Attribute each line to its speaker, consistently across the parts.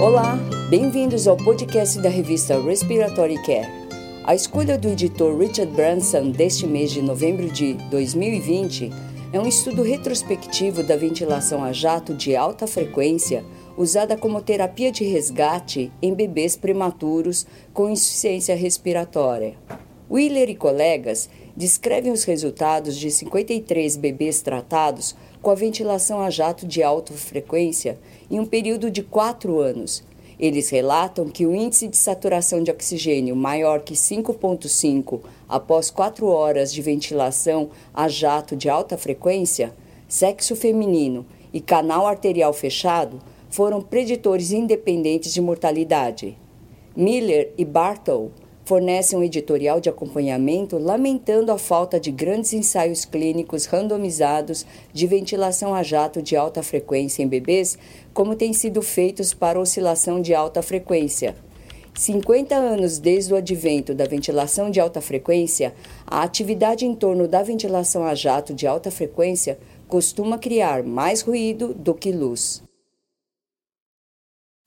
Speaker 1: Olá, bem-vindos ao podcast da revista Respiratory Care. A escolha do editor Richard Branson deste mês de novembro de 2020 é um estudo retrospectivo da ventilação a jato de alta frequência usada como terapia de resgate em bebês prematuros com insuficiência respiratória. Wheeler e colegas descrevem os resultados de 53 bebês tratados com a ventilação a jato de alta frequência em um período de quatro anos. Eles relatam que o índice de saturação de oxigênio maior que 5,5 após quatro horas de ventilação a jato de alta frequência, sexo feminino e canal arterial fechado foram preditores independentes de mortalidade. Miller e Bartle fornecem um editorial de acompanhamento lamentando a falta de grandes ensaios clínicos randomizados de ventilação a jato de alta frequência em bebês, como têm sido feitos para oscilação de alta frequência. 50 anos desde o advento da ventilação de alta frequência, a atividade em torno da ventilação a jato de alta frequência costuma criar mais ruído do que luz.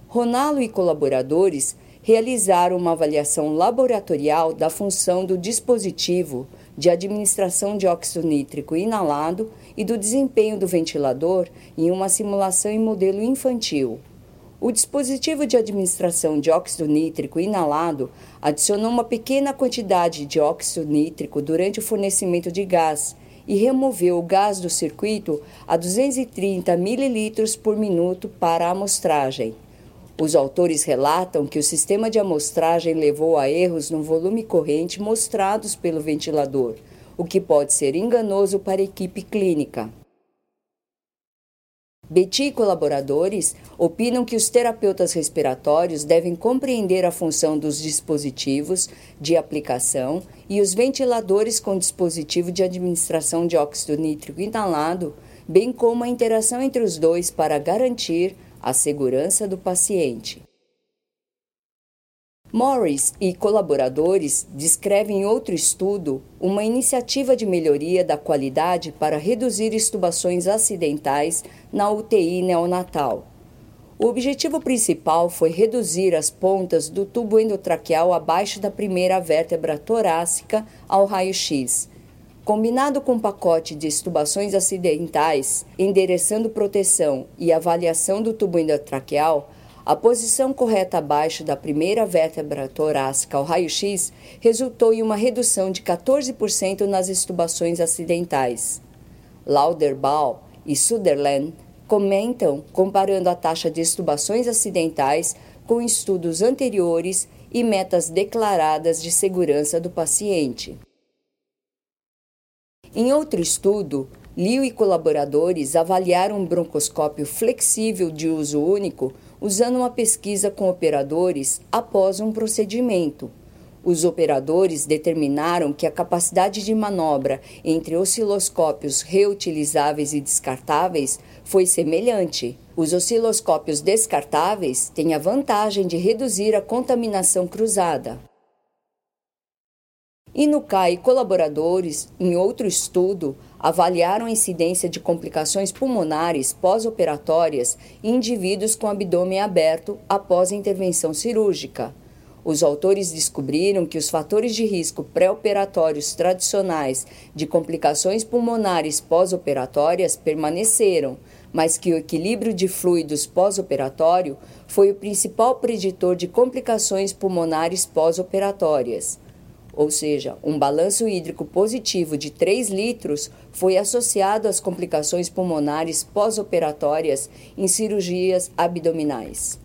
Speaker 1: Ronalo e colaboradores realizaram uma avaliação laboratorial da função do dispositivo de administração de óxido nítrico inalado e do desempenho do ventilador em uma simulação em modelo infantil. O dispositivo de administração de óxido nítrico inalado adicionou uma pequena quantidade de óxido nítrico durante o fornecimento de gás e removeu o gás do circuito a 230 ml por minuto para a amostragem. Os autores relatam que o sistema de amostragem levou a erros no volume corrente mostrados pelo ventilador, o que pode ser enganoso para a equipe clínica. Betty e colaboradores opinam que os terapeutas respiratórios devem compreender a função dos dispositivos de aplicação e os ventiladores com dispositivo de administração de óxido nítrico inalado, bem como a interação entre os dois para garantir a segurança do paciente. Morris e colaboradores descrevem em outro estudo uma iniciativa de melhoria da qualidade para reduzir estubações acidentais na UTI neonatal. O objetivo principal foi reduzir as pontas do tubo endotraqueal abaixo da primeira vértebra torácica ao raio-x, Combinado com um pacote de estubações acidentais, endereçando proteção e avaliação do tubo endotraqueal, a posição correta abaixo da primeira vértebra torácica ao raio-x resultou em uma redução de 14% nas estubações acidentais. Lauderbach e Sutherland comentam comparando a taxa de estubações acidentais com estudos anteriores e metas declaradas de segurança do paciente. Em outro estudo, Liu e colaboradores avaliaram um broncoscópio flexível de uso único usando uma pesquisa com operadores após um procedimento. Os operadores determinaram que a capacidade de manobra entre osciloscópios reutilizáveis e descartáveis foi semelhante. Os osciloscópios descartáveis têm a vantagem de reduzir a contaminação cruzada. E colaboradores, em outro estudo, avaliaram a incidência de complicações pulmonares pós-operatórias em indivíduos com abdômen aberto após a intervenção cirúrgica. Os autores descobriram que os fatores de risco pré-operatórios tradicionais de complicações pulmonares pós-operatórias permaneceram, mas que o equilíbrio de fluidos pós-operatório foi o principal preditor de complicações pulmonares pós-operatórias ou seja, um balanço hídrico positivo de 3 litros, foi associado às complicações pulmonares pós-operatórias em cirurgias abdominais.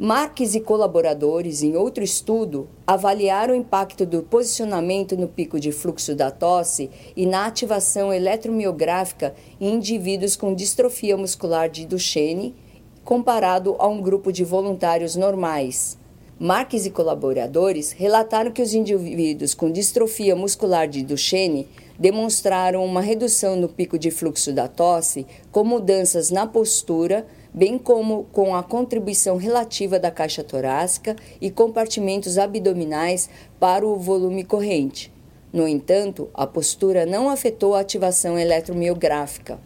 Speaker 1: Marques e colaboradores, em outro estudo, avaliaram o impacto do posicionamento no pico de fluxo da tosse e na ativação eletromiográfica em indivíduos com distrofia muscular de Duchenne, comparado a um grupo de voluntários normais. Marques e colaboradores relataram que os indivíduos com distrofia muscular de Duchenne demonstraram uma redução no pico de fluxo da tosse, com mudanças na postura, bem como com a contribuição relativa da caixa torácica e compartimentos abdominais para o volume corrente. No entanto, a postura não afetou a ativação eletromiográfica.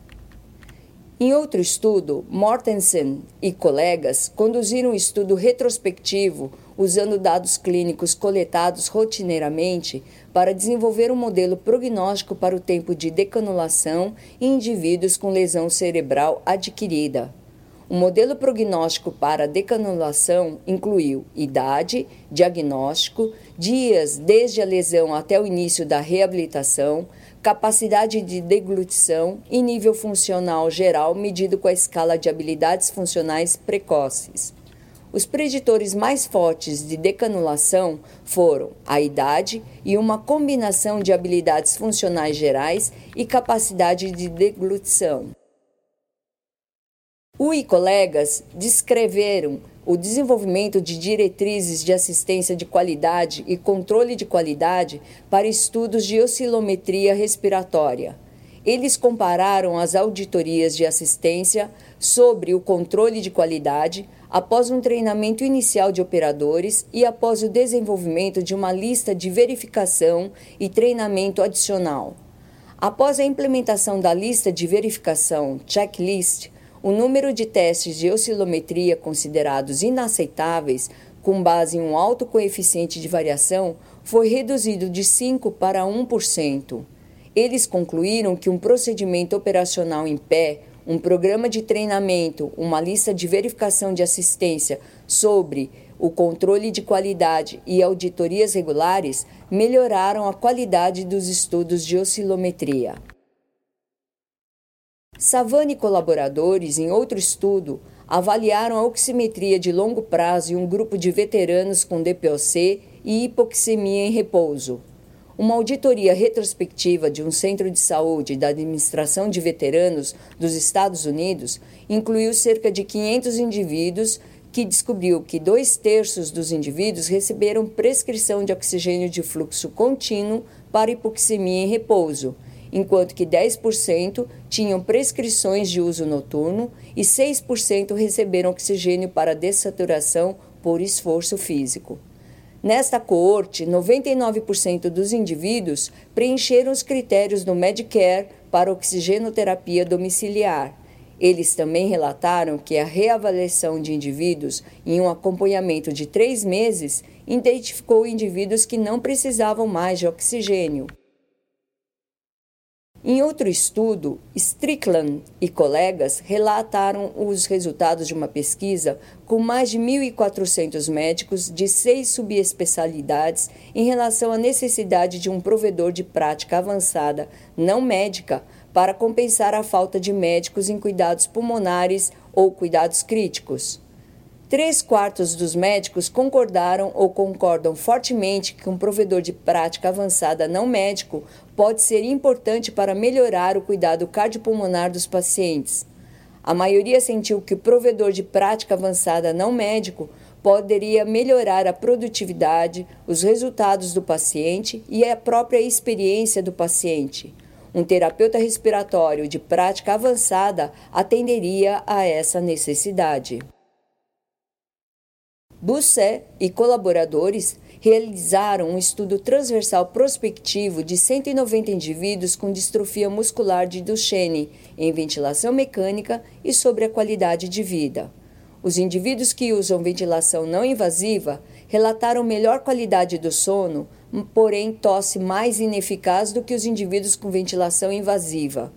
Speaker 1: Em outro estudo, Mortensen e colegas conduziram um estudo retrospectivo usando dados clínicos coletados rotineiramente para desenvolver um modelo prognóstico para o tempo de decanulação em indivíduos com lesão cerebral adquirida. O modelo prognóstico para decanulação incluiu idade, diagnóstico, dias desde a lesão até o início da reabilitação, capacidade de deglutição e nível funcional geral medido com a escala de habilidades funcionais precoces. Os preditores mais fortes de decanulação foram a idade e uma combinação de habilidades funcionais gerais e capacidade de deglutição. O e colegas descreveram o desenvolvimento de diretrizes de assistência de qualidade e controle de qualidade para estudos de oscilometria respiratória. Eles compararam as auditorias de assistência sobre o controle de qualidade após um treinamento inicial de operadores e após o desenvolvimento de uma lista de verificação e treinamento adicional. Após a implementação da lista de verificação checklist, o número de testes de oscilometria considerados inaceitáveis, com base em um alto coeficiente de variação, foi reduzido de 5 para 1%. Eles concluíram que um procedimento operacional em pé, um programa de treinamento, uma lista de verificação de assistência sobre o controle de qualidade e auditorias regulares melhoraram a qualidade dos estudos de oscilometria. Savani e colaboradores, em outro estudo, avaliaram a oximetria de longo prazo em um grupo de veteranos com DPOC e hipoxemia em repouso. Uma auditoria retrospectiva de um centro de saúde da Administração de Veteranos dos Estados Unidos incluiu cerca de 500 indivíduos que descobriu que dois terços dos indivíduos receberam prescrição de oxigênio de fluxo contínuo para hipoxemia em repouso enquanto que 10% tinham prescrições de uso noturno e 6% receberam oxigênio para dessaturação por esforço físico. Nesta coorte, 99% dos indivíduos preencheram os critérios do Medicare para oxigenoterapia domiciliar. Eles também relataram que a reavaliação de indivíduos em um acompanhamento de três meses identificou indivíduos que não precisavam mais de oxigênio. Em outro estudo, Strickland e colegas relataram os resultados de uma pesquisa com mais de 1.400 médicos de seis subespecialidades em relação à necessidade de um provedor de prática avançada não médica para compensar a falta de médicos em cuidados pulmonares ou cuidados críticos. Três quartos dos médicos concordaram ou concordam fortemente que um provedor de prática avançada não médico pode ser importante para melhorar o cuidado cardiopulmonar dos pacientes. A maioria sentiu que o provedor de prática avançada não médico poderia melhorar a produtividade, os resultados do paciente e a própria experiência do paciente. Um terapeuta respiratório de prática avançada atenderia a essa necessidade. Busset e colaboradores realizaram um estudo transversal prospectivo de 190 indivíduos com distrofia muscular de Duchenne em ventilação mecânica e sobre a qualidade de vida. Os indivíduos que usam ventilação não invasiva relataram melhor qualidade do sono, porém tosse mais ineficaz do que os indivíduos com ventilação invasiva.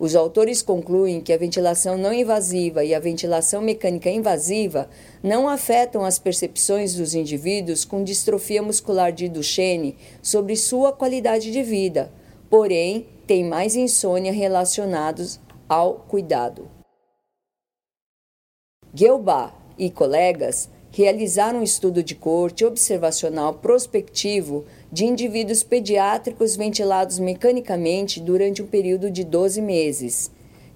Speaker 1: Os autores concluem que a ventilação não invasiva e a ventilação mecânica invasiva não afetam as percepções dos indivíduos com distrofia muscular de Duchenne sobre sua qualidade de vida, porém têm mais insônia relacionados ao cuidado. Guelba e colegas realizaram um estudo de corte observacional prospectivo de indivíduos pediátricos ventilados mecanicamente durante um período de 12 meses.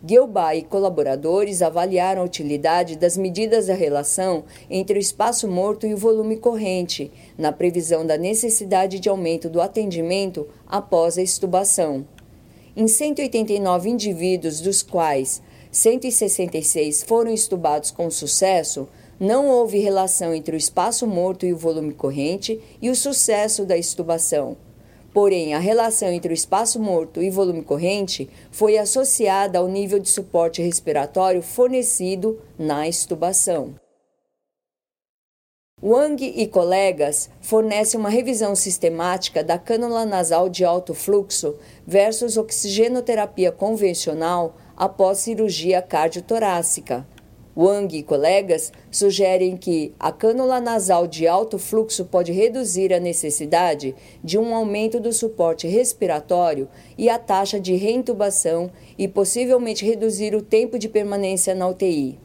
Speaker 1: Guilba e colaboradores avaliaram a utilidade das medidas da relação entre o espaço morto e o volume corrente, na previsão da necessidade de aumento do atendimento após a estubação. Em 189 indivíduos, dos quais 166 foram estubados com sucesso, não houve relação entre o espaço morto e o volume corrente e o sucesso da estubação. Porém, a relação entre o espaço morto e volume corrente foi associada ao nível de suporte respiratório fornecido na extubação. Wang e colegas fornecem uma revisão sistemática da cânula nasal de alto fluxo versus oxigenoterapia convencional após cirurgia cardiotorácica. Wang e colegas sugerem que a cânula nasal de alto fluxo pode reduzir a necessidade de um aumento do suporte respiratório e a taxa de reintubação e possivelmente reduzir o tempo de permanência na UTI.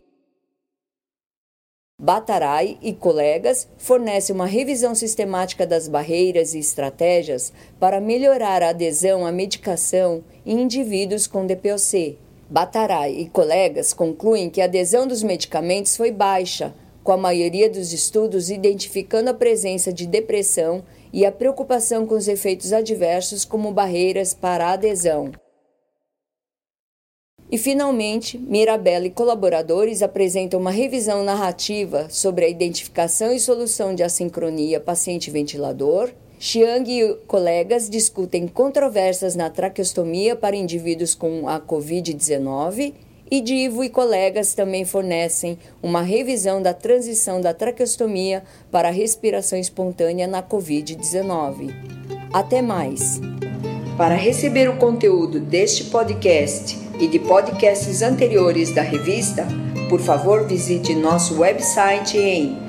Speaker 1: Batarai e colegas fornecem uma revisão sistemática das barreiras e estratégias para melhorar a adesão à medicação em indivíduos com DPOC. Batarai e colegas concluem que a adesão dos medicamentos foi baixa, com a maioria dos estudos identificando a presença de depressão e a preocupação com os efeitos adversos como barreiras para a adesão. E, finalmente, Mirabella e colaboradores apresentam uma revisão narrativa sobre a identificação e solução de assincronia paciente-ventilador. Chiang e colegas discutem controvérsias na traqueostomia para indivíduos com a Covid-19 e Divo e colegas também fornecem uma revisão da transição da traqueostomia para a respiração espontânea na Covid-19. Até mais! Para receber o conteúdo deste podcast e de podcasts anteriores da revista, por favor visite nosso website em